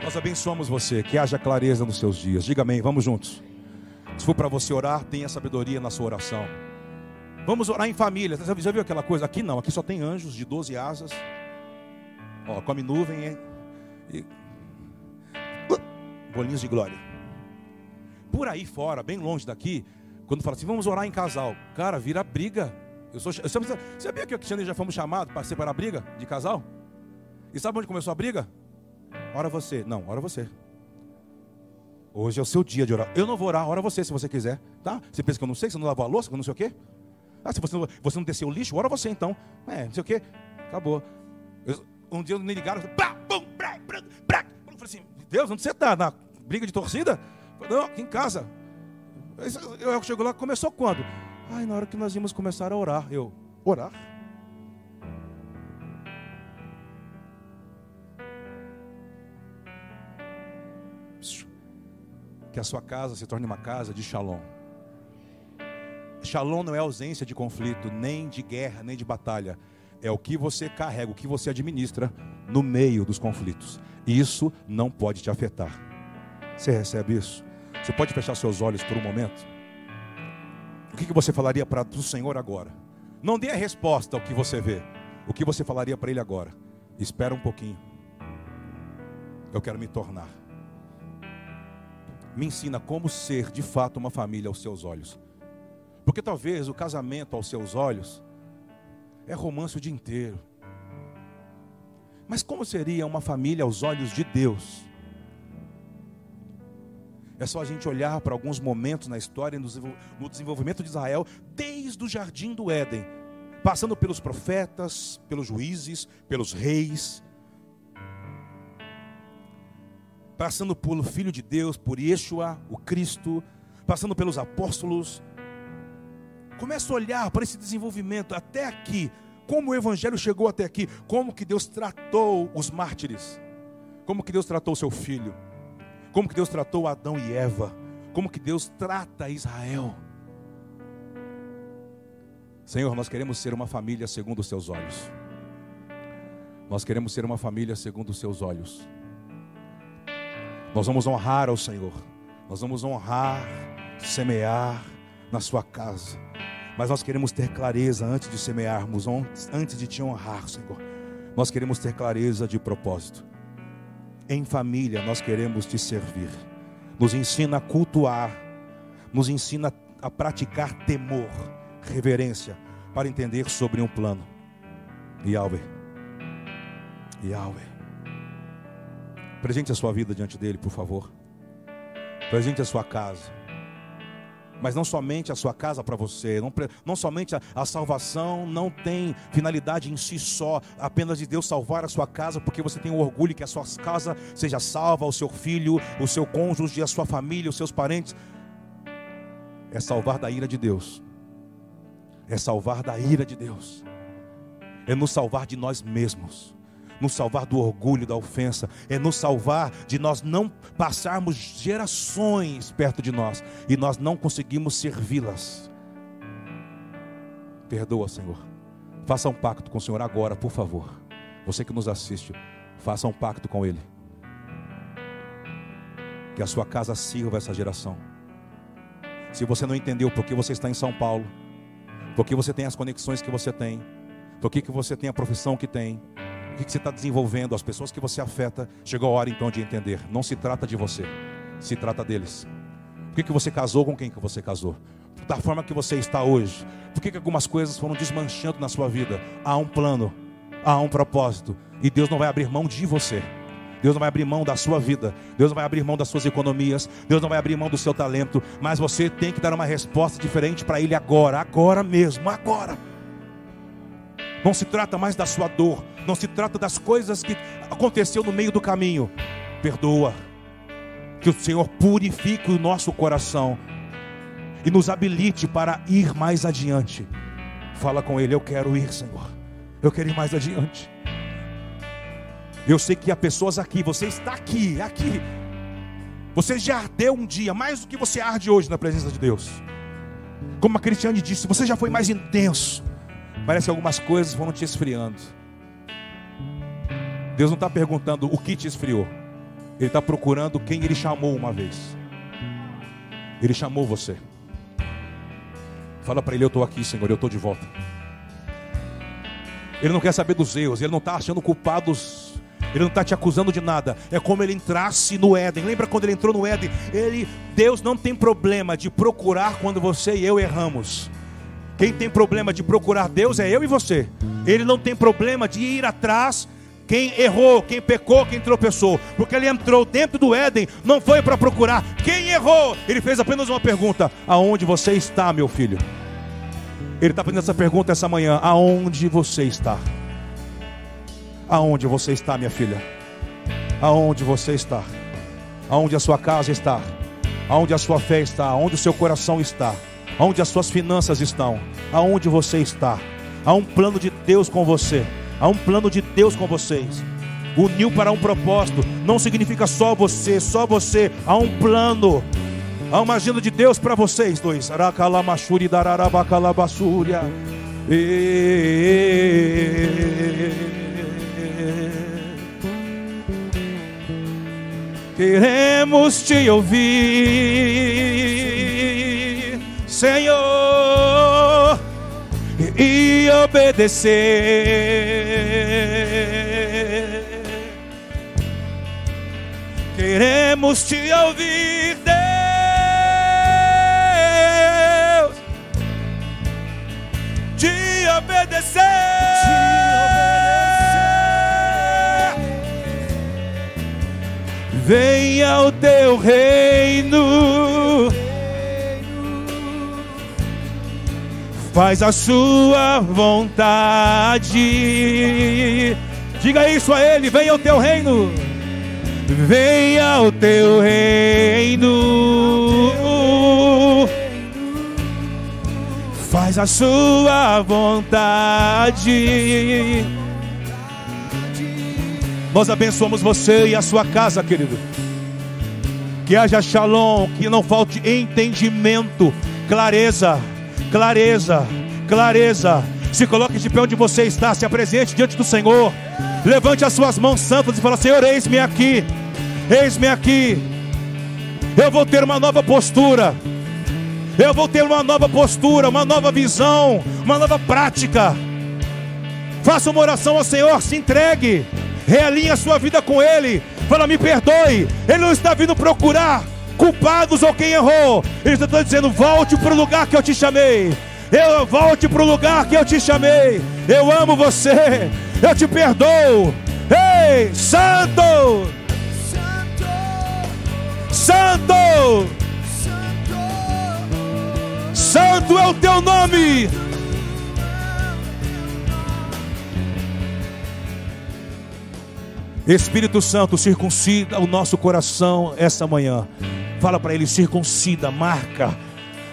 Nós abençoamos você, que haja clareza nos seus dias. Diga amém, vamos juntos. Se for para você orar, tenha sabedoria na sua oração. Vamos orar em família. Já viu aquela coisa? Aqui não, aqui só tem anjos de 12 asas. Ó, come nuvem hein? e bolinhos de glória. Por aí fora, bem longe daqui, quando fala assim, vamos orar em casal, cara, vira briga. Eu sou, eu sabia, sabia que eu e Cristiano já fomos chamados para separar briga de casal? E sabe onde começou a briga? Ora você. Não, ora você. Hoje é o seu dia de orar. Eu não vou orar, ora você se você quiser. Tá? Você pensa que eu não sei, que você não lavou a louça, que eu não sei o quê? Ah, se você não, você não desceu o lixo, ora você então. É, não sei o quê. Acabou. Eu, um dia me ligaram, pá, brá, brá, brá. Eu falei assim, Deus, onde você está? Na briga de torcida? Falei, não, aqui em casa. Eu, eu chego lá, começou quando? Ai, na hora que nós íamos começar a orar. Eu, orar? Que a sua casa se torne uma casa de shalom. Shalom não é ausência de conflito, nem de guerra, nem de batalha. É o que você carrega, o que você administra no meio dos conflitos. Isso não pode te afetar. Você recebe isso? Você pode fechar seus olhos por um momento? O que você falaria para o Senhor agora? Não dê a resposta ao que você vê. O que você falaria para Ele agora? Espera um pouquinho. Eu quero me tornar. Me ensina como ser de fato uma família aos seus olhos. Porque talvez o casamento aos seus olhos é romance o dia inteiro. Mas como seria uma família aos olhos de Deus? É só a gente olhar para alguns momentos na história, no desenvolvimento de Israel, desde o jardim do Éden, passando pelos profetas, pelos juízes, pelos reis, passando pelo Filho de Deus, por Yeshua, o Cristo, passando pelos apóstolos, Começa a olhar para esse desenvolvimento até aqui, como o evangelho chegou até aqui, como que Deus tratou os mártires, como que Deus tratou o seu filho, como que Deus tratou Adão e Eva, como que Deus trata Israel. Senhor, nós queremos ser uma família segundo os seus olhos. Nós queremos ser uma família segundo os seus olhos. Nós vamos honrar ao Senhor. Nós vamos honrar, semear na sua casa. Mas nós queremos ter clareza antes de semearmos, antes de te honrar, Senhor. Nós queremos ter clareza de propósito. Em família, nós queremos te servir. Nos ensina a cultuar, nos ensina a praticar temor, reverência, para entender sobre um plano. Albert, Yahweh. Presente a sua vida diante dele, por favor. Presente a sua casa. Mas não somente a sua casa para você, não, não somente a, a, salvação não tem finalidade em si só, apenas de Deus salvar a sua casa, porque você tem o orgulho que a sua casa seja salva, o seu filho, o seu cônjuge, a sua família, os seus parentes. É salvar da ira de Deus, é salvar da ira de Deus, é nos salvar de nós mesmos nos salvar do orgulho, da ofensa, é nos salvar de nós não passarmos gerações perto de nós e nós não conseguimos servi-las. Perdoa, Senhor. Faça um pacto com o Senhor agora, por favor. Você que nos assiste, faça um pacto com Ele. Que a sua casa sirva essa geração. Se você não entendeu por que você está em São Paulo, por que você tem as conexões que você tem, por que, você tem a profissão que tem, o que você está desenvolvendo, as pessoas que você afeta. Chegou a hora então de entender. Não se trata de você, se trata deles. Por que, que você casou com quem que você casou? Da forma que você está hoje. Por que, que algumas coisas foram desmanchando na sua vida? Há um plano, há um propósito. E Deus não vai abrir mão de você. Deus não vai abrir mão da sua vida, Deus não vai abrir mão das suas economias, Deus não vai abrir mão do seu talento, mas você tem que dar uma resposta diferente para Ele agora, agora mesmo, agora. Não se trata mais da sua dor, não se trata das coisas que aconteceu no meio do caminho. Perdoa. Que o Senhor purifique o nosso coração e nos habilite para ir mais adiante. Fala com ele, eu quero ir, Senhor. Eu quero ir mais adiante. Eu sei que há pessoas aqui, você está aqui, aqui. Você já ardeu um dia, mais do que você arde hoje na presença de Deus. Como a Cristiane disse, você já foi mais intenso. Parece que algumas coisas foram te esfriando. Deus não está perguntando o que te esfriou. Ele está procurando quem ele chamou uma vez. Ele chamou você. Fala para ele: Eu estou aqui, Senhor, eu estou de volta. Ele não quer saber dos erros, ele não está achando culpados, ele não está te acusando de nada. É como ele entrasse no Éden. Lembra quando ele entrou no Éden? Ele, Deus não tem problema de procurar quando você e eu erramos. Quem tem problema de procurar Deus é eu e você. Ele não tem problema de ir atrás quem errou, quem pecou, quem tropeçou, porque ele entrou dentro do Éden, não foi para procurar quem errou, ele fez apenas uma pergunta: Aonde você está, meu filho? Ele está fazendo essa pergunta essa manhã: Aonde você está? Aonde você está, minha filha? Aonde você está? Aonde a sua casa está? Aonde a sua fé está? Aonde o seu coração está? Aonde as suas finanças estão? Aonde você está? Há um plano de Deus com você. Há um plano de Deus com vocês. Uniu para um propósito. Não significa só você, só você. Há um plano. Há uma agenda de Deus para vocês dois. Aracalamachuri dararabacalabassúria. Queremos te ouvir, Senhor e obedecer. Queremos te ouvir, Deus, te obedecer. Venha o teu reino faz a sua vontade. Diga isso a Ele: venha o teu reino, venha o teu reino, faz a sua vontade. Nós abençoamos você e a sua casa, querido. Que haja shalom, que não falte entendimento, clareza clareza, clareza. Se coloque de pé onde você está, se apresente diante do Senhor. Levante as suas mãos santas e fala: Senhor, eis-me aqui, eis-me aqui. Eu vou ter uma nova postura. Eu vou ter uma nova postura, uma nova visão, uma nova prática. Faça uma oração ao Senhor, se entregue, realinhe a sua vida com Ele. Fala, me perdoe. Ele não está vindo procurar culpados ou quem errou. Ele está dizendo: volte para o lugar que eu te chamei. Eu volte para o lugar que eu te chamei. Eu amo você. Eu te perdoo. Ei, Santo! Santo! Santo é o teu nome! Espírito Santo, circuncida o nosso coração essa manhã. Fala para ele: circuncida, marca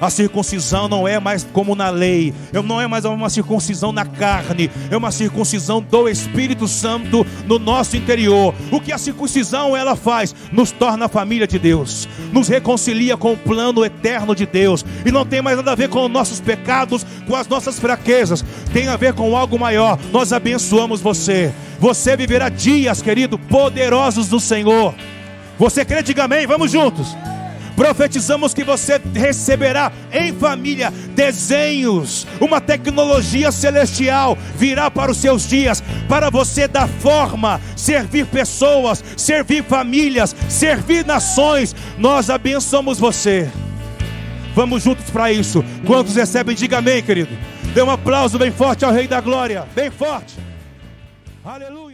a circuncisão não é mais como na lei, não é mais uma circuncisão na carne, é uma circuncisão do Espírito Santo no nosso interior. O que a circuncisão ela faz? Nos torna a família de Deus, nos reconcilia com o plano eterno de Deus, e não tem mais nada a ver com os nossos pecados, com as nossas fraquezas, tem a ver com algo maior. Nós abençoamos você. Você viverá dias, querido, poderosos do Senhor. Você crê, diga amém, vamos juntos. Profetizamos que você receberá em família desenhos, uma tecnologia celestial virá para os seus dias, para você dar forma, servir pessoas, servir famílias, servir nações. Nós abençoamos você. Vamos juntos para isso. Quantos recebem, diga amém, querido. Dê um aplauso bem forte ao Rei da Glória. Bem forte. Aleluia.